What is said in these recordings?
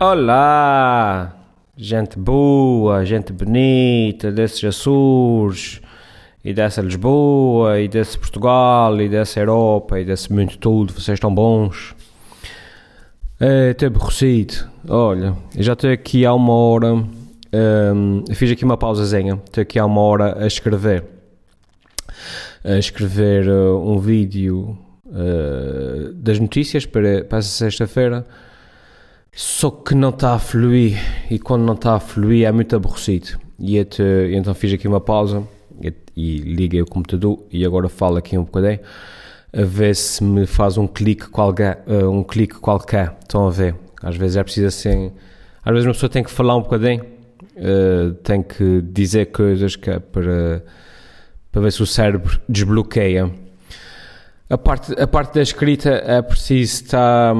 Olá! Gente boa, gente bonita, desses Açores, e dessa Lisboa, e desse Portugal, e dessa Europa, e desse mundo todo, vocês estão bons. É, estou aborrecido. Olha, já estou aqui há uma hora, hum, fiz aqui uma pausazinha, estou aqui há uma hora a escrever. A escrever uh, um vídeo uh, das notícias para, para sexta-feira só que não está a fluir e quando não está a fluir é muito aborrecido. E então fiz aqui uma pausa e, liguei o computador e agora falo aqui um bocadinho a ver se me faz um clique qualquer, uh, um clique qualquer. Estão a ver? Às vezes é preciso assim. Às vezes uma pessoa tem que falar um bocadinho, uh, tem que dizer coisas que é para, para ver se o cérebro desbloqueia. A parte, a parte da escrita é preciso estar.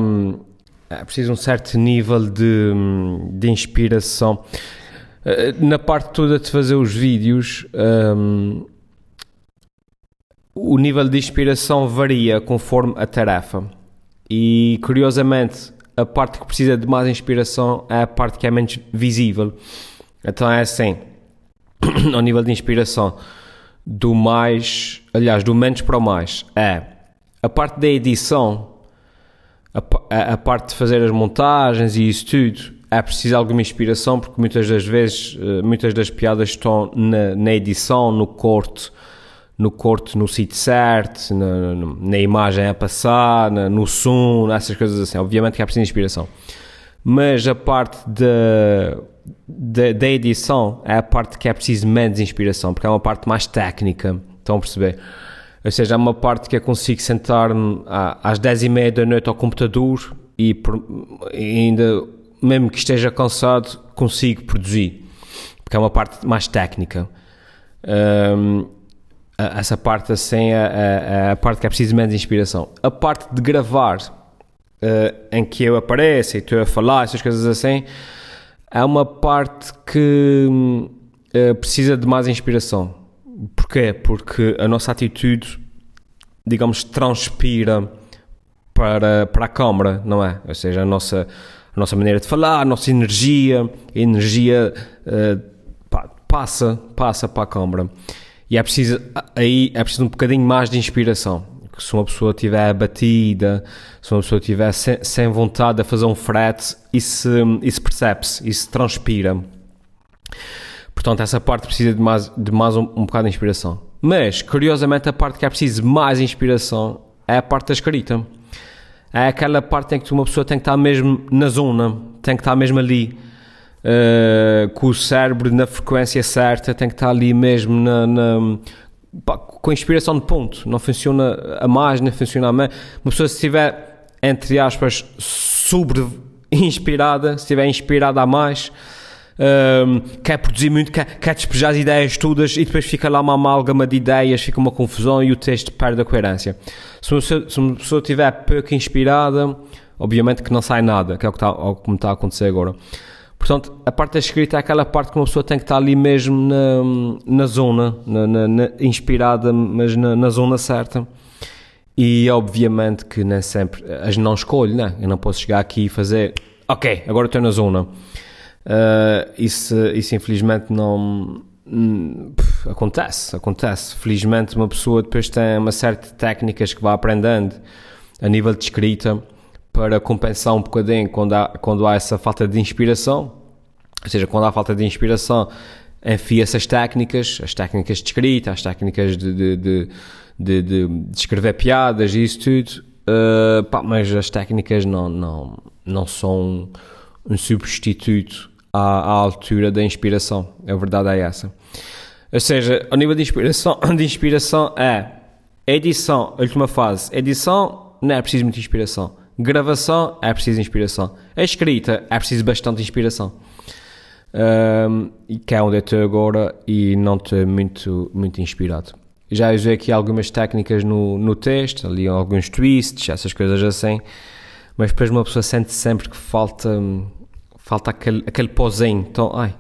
É preciso um certo nível de, de inspiração. Eh, na parte toda de fazer os vídeos, um, o nível de inspiração varia conforme a tarefa. E curiosamente, a parte que precisa de mais inspiração é a parte que é menos visível. Então é assim, ao nível de inspiração, do mais, aliás, do menos para o mais, é a parte da edição a, a, a, parte de fazer as montagens e isso tudo é preciso alguma inspiração porque muitas das vezes eh, muitas das piadas estão na, na edição, no corte no corte no sítio certo na, na, imagem a passar na, no som, essas coisas assim obviamente que é preciso inspiração mas a parte da, da, da edição é a parte que é preciso menos inspiração porque é uma parte mais técnica estão a perceber? Ou seja, há uma parte que eu consigo sentar-me às 10 e meia da noite ao computador e, e ainda, mesmo que esteja cansado, consigo produzir. Porque é uma parte mais técnica. Um, essa parte assim é, é, a parte que é preciso menos inspiração. A parte de gravar, uh, em que eu apareço e estou a falar, essas coisas assim, é uma parte que uh, precisa de mais inspiração. Porquê? Porque a nossa atitude, digamos, transpira para, para a câmara, não é? Ou seja, a nossa, a nossa maneira de falar, a nossa energia, a energia uh, passa, passa para a câmara. E é preciso, aí é preciso um bocadinho mais de inspiração. Se uma pessoa estiver abatida, se uma pessoa estiver sem, sem vontade de fazer um frete, isso, isso percebe-se, isso transpira. Portanto, essa parte precisa de mais, de mais um, um bocado de inspiração. Mas, curiosamente, a parte que é preciso mais inspiração é a parte da escrita. É aquela parte em que uma pessoa tem que estar mesmo na zona, tem que estar mesmo ali, uh, com o cérebro na frequência certa, tem que estar ali mesmo na, na com a inspiração de ponto. Não funciona a mais, nem funciona a menos. Uma pessoa, se estiver, entre aspas, sobre inspirada, se estiver inspirada a mais, um, quer produzir muito, quer, quer despejar as ideias todas e depois fica lá uma amálgama de ideias, fica uma confusão e o texto perde a coerência. Se uma pessoa, se uma pessoa estiver pouco inspirada, obviamente que não sai nada, que é o que está, está a acontecer agora. Portanto, a parte da escrita é aquela parte que uma pessoa tem que estar ali mesmo na, na zona, na, na, na inspirada, mas na, zona certa. E obviamente que nem sempre, as não escolho, né? Eu não posso chegar aqui e fazer, ok, agora estou na zona. Uh, isso, isso infelizmente não hum, acontece, acontece. Felizmente uma pessoa depois tem uma série de técnicas que vai aprendendo a nível de escrita para compensar um bocadinho quando há, quando há essa falta de inspiração. Ou seja, quando há falta de inspiração, enfia essas técnicas, as técnicas de escrita, as técnicas de, de, de, de, de escrever piadas e isso tudo. Uh, pá, mas as técnicas não, não, não são um substituto à, à altura da inspiração. A verdade é essa. Ou seja, ao nível de inspiração, de inspiração é edição, última fase. Edição não é preciso muita inspiração. Gravação é preciso inspiração. A escrita é preciso bastante inspiração. Um, que é onde eu estou agora e não estou muito, muito inspirado. Já usei aqui algumas técnicas no, no texto, ali alguns twists, essas coisas assim, mas depois uma pessoa sente sempre que falta falta aquele, aquele pozinho, então, ai,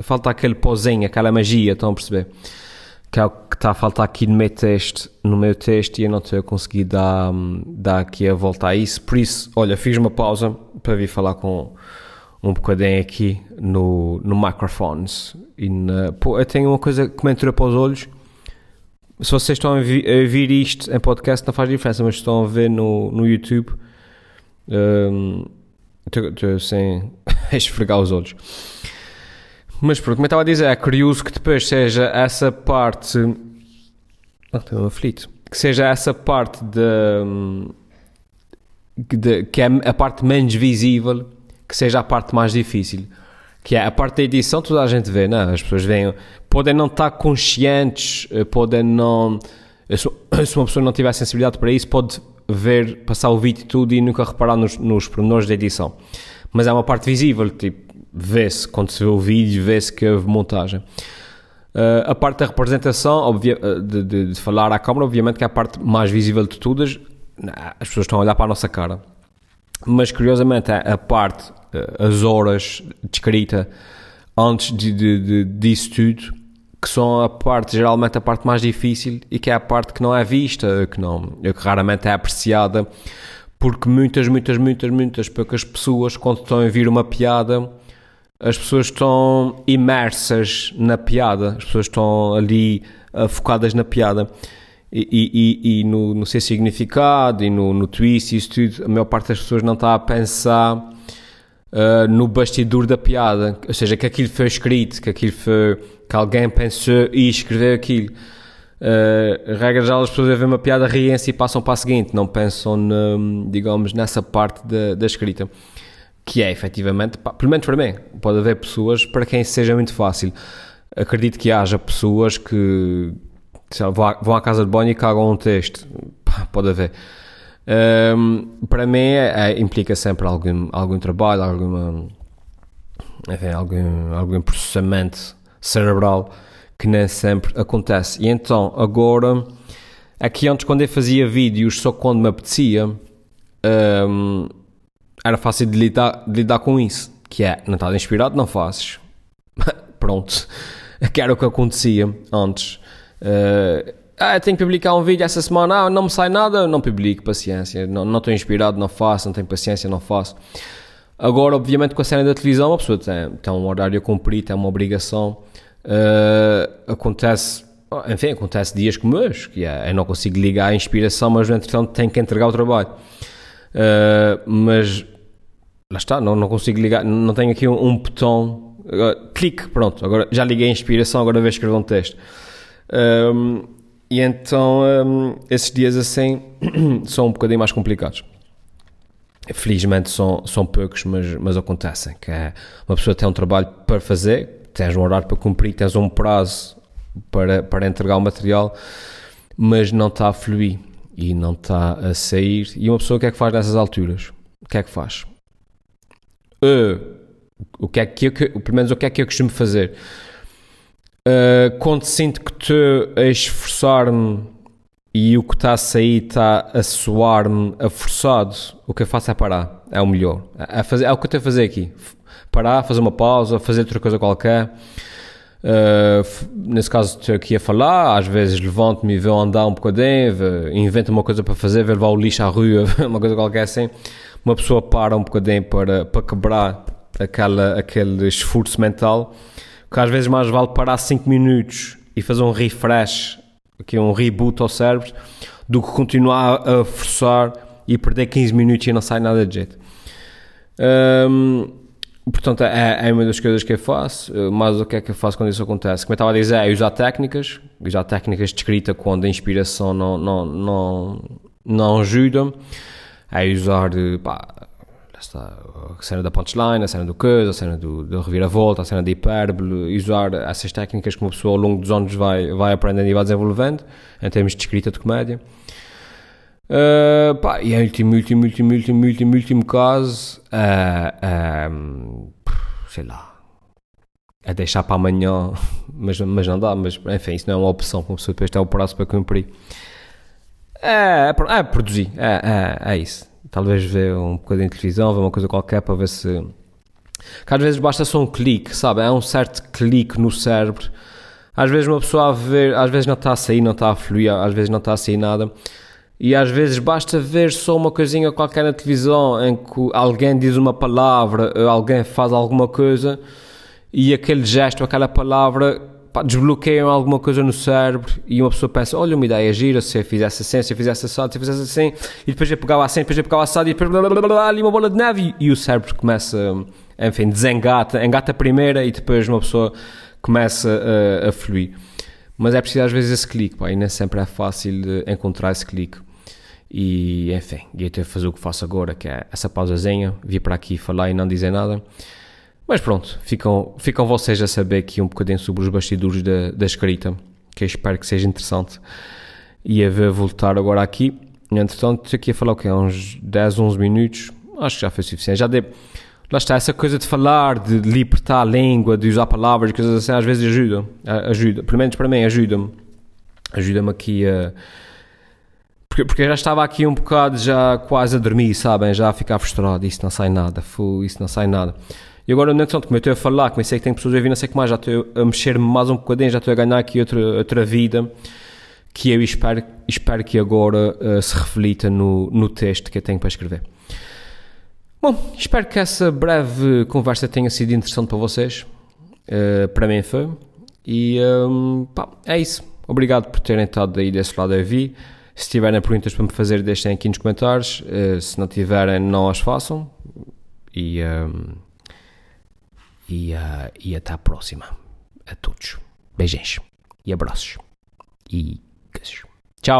falta aquele pozinho, aquela magia, estão a perceber? Que é o que está a faltar aqui no meu texto, no meu texto e eu não estou a conseguir dar, dar aqui a volta a isso. Por isso, olha, fiz uma pausa para vir falar com um bocadinho aqui no, no microphones. E na, pô, eu tenho uma coisa que me entra para os olhos. Se vocês estão a, vi, a ouvir isto em podcast, não faz diferença, mas estão a ver no, no YouTube, um, estou sem esfregar os olhos. Mas pronto, como eu estava a dizer, é curioso que depois seja essa parte. Ah, estou aflito. Que seja essa parte de, de, que é a parte menos visível que seja a parte mais difícil. Que é a parte da edição, toda a gente vê, não? As pessoas veem, podem não estar conscientes, eh, podem não. Se uma pessoa não tiver sensibilidade para isso, pode ver, passar o vídeo tudo e nunca reparar nos, nos pormenores da edição. Mas é uma parte visível, tipo, vê-se, quando se vê o vídeo, vê-se que houve montagem. Uh, a parte da representação, eh, de, de, de, falar à câmara, obviamente que é a parte mais visível de todas. As pessoas estão a olhar para a nossa cara mas curiosamente a, parte, eh, as horas de escrita antes de, de, de, disso tudo, que são a parte, geralmente a parte mais difícil e que é a parte que não é vista, que, não, que raramente é apreciada, porque muitas, muitas, muitas, muitas poucas pessoas, quando estão a ouvir uma piada, as pessoas estão imersas na piada, as pessoas estão ali uh, focadas na piada e, e, e no, no, seu significado e no, no twist e isso tudo, a maior parte das pessoas não está a pensar uh, no bastidor da piada, ou seja, que aquilo foi escrito, que aquilo foi, que alguém pensou e escreveu aquilo. Uh, regra geral, as pessoas veem uma piada, riem-se e passam para a seguinte, não pensam, no, digamos, nessa parte da, da escrita. Que é, efetivamente, pá, pelo menos para mim, pode haver pessoas para quem seja muito fácil. Acredito que haja pessoas que, vão à casa de banho e cagam um texto. Pode haver. Um, para mim é, é, implica sempre algum, algum trabalho, alguma, enfim, algum, algum processamento cerebral que nem sempre acontece. E então, agora, aqui antes quando eu fazia vídeos só quando me apetecia, um, era fácil de lidar, de lidar com isso. Que é, não estás inspirado, não fazes. Pronto. Que era o que acontecia antes. Uh, ah, tenho que publicar um vídeo essa semana, ah, não me sai nada, não publico, paciência, não, não estou inspirado, não faço, não tenho paciência, não faço. Agora, obviamente, com a cena da televisão, a pessoa tem, tem um horário a cumprir, tem uma obrigação. Uh, acontece, enfim, acontece dias como hoje, que é, eu não consigo ligar a inspiração, mas entretanto tenho que entregar o trabalho. Uh, mas lá está, não, não consigo ligar, não tenho aqui um, um botão, clique, pronto, agora já liguei a inspiração, agora vejo escrever um texto. Um, e então um, esses dias assim são um bocadinho mais complicados. Felizmente são, são poucos, mas, mas acontecem. Que é, uma pessoa tem um trabalho para fazer, tens um horário para cumprir, tens um prazo para, para entregar o material, mas não está a fluir e não está a sair. E uma pessoa o que é que faz nessas alturas? O que é que faz? Uh, o que é que eu, pelo menos o que é que eu costumo fazer? Uh, quando sinto que estou a esforçar-me e o que está a sair está a soar-me a forçado, o que eu faço é parar. É o melhor. É, fazer, é o que eu tenho a fazer aqui. Parar, fazer uma pausa, fazer outra coisa qualquer. Uh, nesse caso estou aqui a falar, às vezes levanto-me e vou andar um bocadinho, invento uma coisa para fazer, vou levar o lixo à rua, uma coisa qualquer assim. Uma pessoa para um bocadinho para, para quebrar aquela, aquele esforço mental que às vezes mais vale parar 5 minutos e fazer um refresh, aqui um reboot ao cérebro, do que continuar a forçar e perder 15 minutos e não sai nada de jeito. Um, portanto, é, é, uma das coisas que eu faço, mas o que é que eu faço quando isso acontece? Como eu estava a dizer, é usar técnicas, usar técnicas de escrita quando a inspiração não, não, não, não ajuda, é usar pá, está a cena da punchline, a cena do coisa, a cena do, do reviravolta, a cena da hipérbole, usar essas técnicas que uma pessoa ao longo dos anos vai, vai aprendendo e vai desenvolvendo, em termos de escrita de comédia. Uh, pá, e em último, último, último, último, último, último caso, uh, um, sei lá, é deixar para amanhã, mas, mas não dá, mas enfim, isso não é uma opção, como pessoa depois tem o prazo para cumprir. É, é, é produzir, é, é, é isso talvez ver um bocadinho de televisão, ver uma coisa qualquer para ver se. Que às vezes basta só um clique, sabe? É um certo clique no cérebro. Às vezes uma pessoa a ver, às vezes não está a sair, não está a fluir, às vezes não está a sair nada. E às vezes basta ver só uma coisinha qualquer na televisão em que alguém diz uma palavra, alguém faz alguma coisa e aquele gesto, aquela palavra pá, desbloqueiam alguma coisa no cérebro e uma pessoa pensa, olha uma ideia gira, se eu fizesse assim, se eu fizesse assim, se eu fizesse assim, e depois eu pegava assim, depois eu pegava assado e depois blá, blá, blá, blá, ali uma bola de neve e, e o cérebro começa, enfim, desengata, engata a primeira e depois uma pessoa começa a, a fluir. Mas é preciso às vezes esse clique, pá, e nem sempre é fácil encontrar esse clique. E enfim, ia ter que fazer o que faço agora, que é essa pausazinha, vir para aqui falar e não dizer nada. Mas pronto, ficam, ficam vocês a saber aqui um bocadinho sobre os bastidores da, da escrita, que eu espero que seja interessante. E a ver voltar agora aqui. Entretanto, aqui a falar o que Uns 10, 11 minutos. Acho que já foi suficiente. Já dei. Lá está, essa coisa de falar, de libertar a língua, de usar palavras, coisas assim, às vezes ajuda. Ajuda. Pelo menos para mim, ajuda-me. Ajuda-me aqui a. Porque, porque já estava aqui um bocado já quase a dormir, sabem? Já a ficar frustrado. Isso não sai nada. Fu, isso não sai nada. E agora, na questão de como eu estou a falar, comecei que tem pessoas a ouvir, não sei o que mais, já estou a mexer-me mais um bocadinho, já estou a ganhar aqui outra, outra vida que eu espero, espero que agora uh, se reflita no, no texto que eu tenho para escrever. Bom, espero que essa breve conversa tenha sido interessante para vocês. Uh, para mim foi. E um, pá, é isso. Obrigado por terem estado aí desse lado a ouvir. Se tiverem perguntas para me fazer, deixem aqui nos comentários. Uh, se não tiverem, não as façam. E. Um, e, uh, e até a próxima a todos. Beijinhos e abraços e beijos. Tchau!